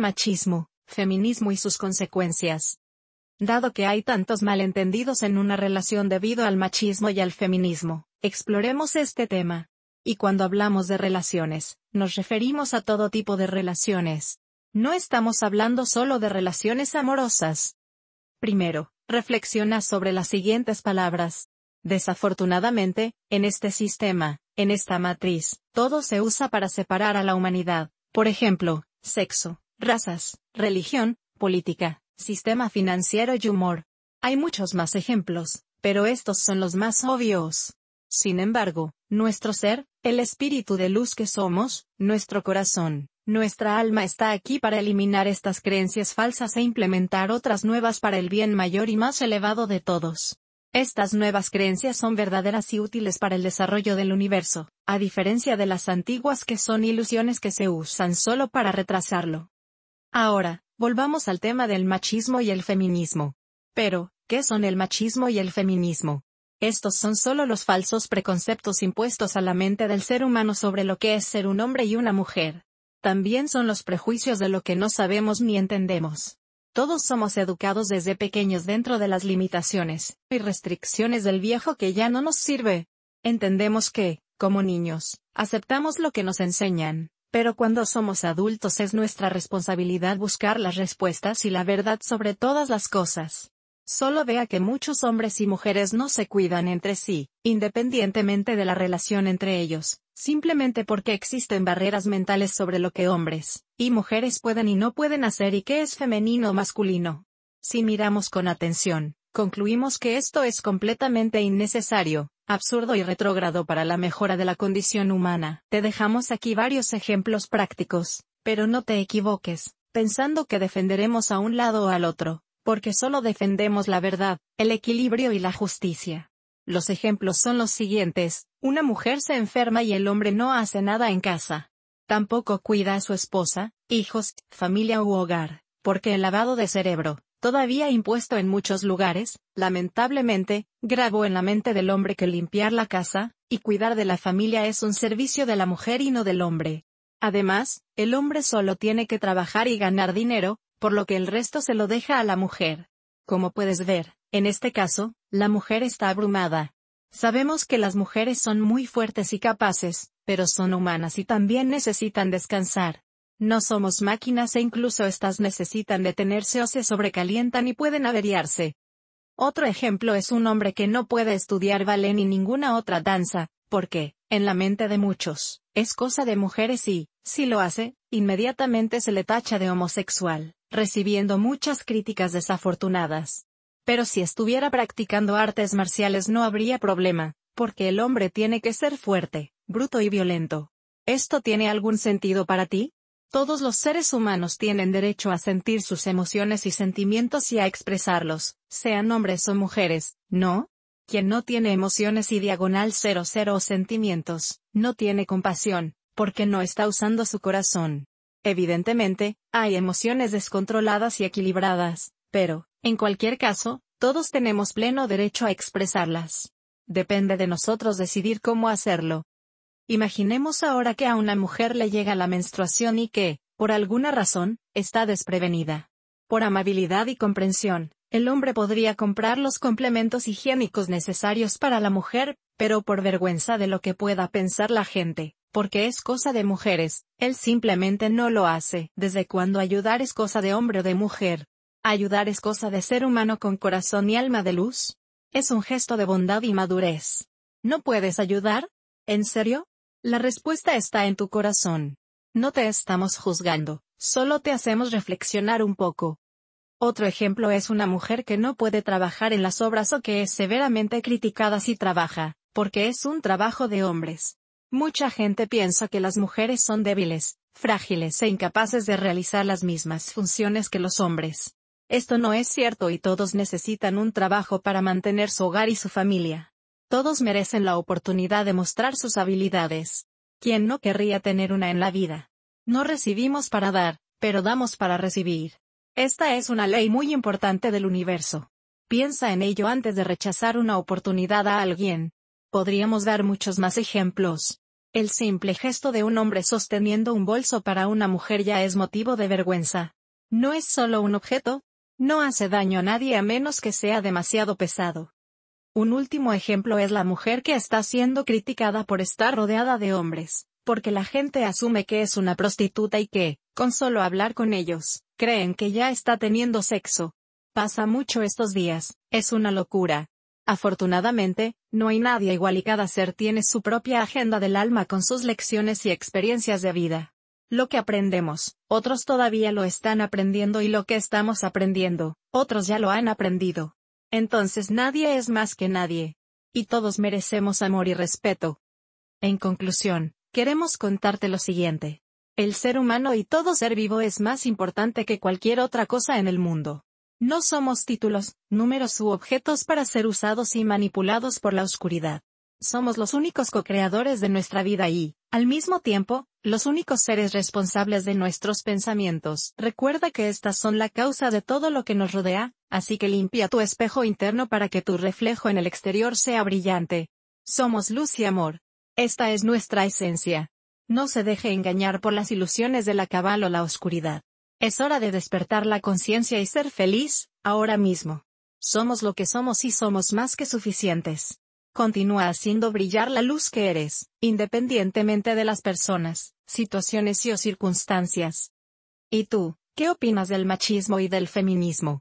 Machismo, feminismo y sus consecuencias. Dado que hay tantos malentendidos en una relación debido al machismo y al feminismo, exploremos este tema. Y cuando hablamos de relaciones, nos referimos a todo tipo de relaciones. No estamos hablando solo de relaciones amorosas. Primero, reflexiona sobre las siguientes palabras. Desafortunadamente, en este sistema, en esta matriz, todo se usa para separar a la humanidad. Por ejemplo, sexo, razas, religión, política, sistema financiero y humor. Hay muchos más ejemplos, pero estos son los más obvios. Sin embargo, nuestro ser, el espíritu de luz que somos, nuestro corazón, nuestra alma está aquí para eliminar estas creencias falsas e implementar otras nuevas para el bien mayor y más elevado de todos. Estas nuevas creencias son verdaderas y útiles para el desarrollo del universo, a diferencia de las antiguas que son ilusiones que se usan solo para retrasarlo. Ahora, volvamos al tema del machismo y el feminismo. Pero, ¿qué son el machismo y el feminismo? Estos son solo los falsos preconceptos impuestos a la mente del ser humano sobre lo que es ser un hombre y una mujer. También son los prejuicios de lo que no sabemos ni entendemos. Todos somos educados desde pequeños dentro de las limitaciones y restricciones del viejo que ya no nos sirve. Entendemos que, como niños, aceptamos lo que nos enseñan, pero cuando somos adultos es nuestra responsabilidad buscar las respuestas y la verdad sobre todas las cosas. Solo vea que muchos hombres y mujeres no se cuidan entre sí, independientemente de la relación entre ellos, simplemente porque existen barreras mentales sobre lo que hombres y mujeres pueden y no pueden hacer y qué es femenino o masculino. Si miramos con atención, concluimos que esto es completamente innecesario, absurdo y retrógrado para la mejora de la condición humana. Te dejamos aquí varios ejemplos prácticos, pero no te equivoques, pensando que defenderemos a un lado o al otro, porque solo defendemos la verdad, el equilibrio y la justicia. Los ejemplos son los siguientes, una mujer se enferma y el hombre no hace nada en casa. Tampoco cuida a su esposa, hijos, familia u hogar, porque el lavado de cerebro, todavía impuesto en muchos lugares, lamentablemente, grabó en la mente del hombre que limpiar la casa, y cuidar de la familia es un servicio de la mujer y no del hombre. Además, el hombre solo tiene que trabajar y ganar dinero, por lo que el resto se lo deja a la mujer. Como puedes ver, en este caso, la mujer está abrumada. Sabemos que las mujeres son muy fuertes y capaces, pero son humanas y también necesitan descansar. No somos máquinas e incluso estas necesitan detenerse o se sobrecalientan y pueden averiarse. Otro ejemplo es un hombre que no puede estudiar ballet ni ninguna otra danza, porque, en la mente de muchos, es cosa de mujeres y, si lo hace, inmediatamente se le tacha de homosexual, recibiendo muchas críticas desafortunadas. Pero si estuviera practicando artes marciales no habría problema, porque el hombre tiene que ser fuerte, bruto y violento. ¿Esto tiene algún sentido para ti? Todos los seres humanos tienen derecho a sentir sus emociones y sentimientos y a expresarlos, sean hombres o mujeres, ¿no? Quien no tiene emociones y diagonal cero cero sentimientos, no tiene compasión, porque no está usando su corazón. Evidentemente, hay emociones descontroladas y equilibradas, pero, en cualquier caso, todos tenemos pleno derecho a expresarlas. Depende de nosotros decidir cómo hacerlo. Imaginemos ahora que a una mujer le llega la menstruación y que, por alguna razón, está desprevenida. Por amabilidad y comprensión, el hombre podría comprar los complementos higiénicos necesarios para la mujer, pero por vergüenza de lo que pueda pensar la gente, porque es cosa de mujeres, él simplemente no lo hace. ¿Desde cuando ayudar es cosa de hombre o de mujer? ¿Ayudar es cosa de ser humano con corazón y alma de luz? Es un gesto de bondad y madurez. ¿No puedes ayudar? ¿En serio? La respuesta está en tu corazón. No te estamos juzgando, solo te hacemos reflexionar un poco. Otro ejemplo es una mujer que no puede trabajar en las obras o que es severamente criticada si trabaja, porque es un trabajo de hombres. Mucha gente piensa que las mujeres son débiles, frágiles e incapaces de realizar las mismas funciones que los hombres. Esto no es cierto y todos necesitan un trabajo para mantener su hogar y su familia. Todos merecen la oportunidad de mostrar sus habilidades. ¿Quién no querría tener una en la vida? No recibimos para dar, pero damos para recibir. Esta es una ley muy importante del universo. Piensa en ello antes de rechazar una oportunidad a alguien. Podríamos dar muchos más ejemplos. El simple gesto de un hombre sosteniendo un bolso para una mujer ya es motivo de vergüenza. No es solo un objeto, no hace daño a nadie a menos que sea demasiado pesado. Un último ejemplo es la mujer que está siendo criticada por estar rodeada de hombres, porque la gente asume que es una prostituta y que, con solo hablar con ellos, creen que ya está teniendo sexo. Pasa mucho estos días, es una locura. Afortunadamente, no hay nadie igual y cada ser tiene su propia agenda del alma con sus lecciones y experiencias de vida. Lo que aprendemos, otros todavía lo están aprendiendo y lo que estamos aprendiendo, otros ya lo han aprendido. Entonces nadie es más que nadie. Y todos merecemos amor y respeto. En conclusión, queremos contarte lo siguiente. El ser humano y todo ser vivo es más importante que cualquier otra cosa en el mundo. No somos títulos, números u objetos para ser usados y manipulados por la oscuridad. Somos los únicos co-creadores de nuestra vida y, al mismo tiempo, los únicos seres responsables de nuestros pensamientos. Recuerda que estas son la causa de todo lo que nos rodea, así que limpia tu espejo interno para que tu reflejo en el exterior sea brillante. Somos luz y amor. Esta es nuestra esencia. No se deje engañar por las ilusiones de la cabal o la oscuridad. Es hora de despertar la conciencia y ser feliz, ahora mismo. Somos lo que somos y somos más que suficientes. Continúa haciendo brillar la luz que eres, independientemente de las personas, situaciones y o circunstancias. ¿Y tú, qué opinas del machismo y del feminismo?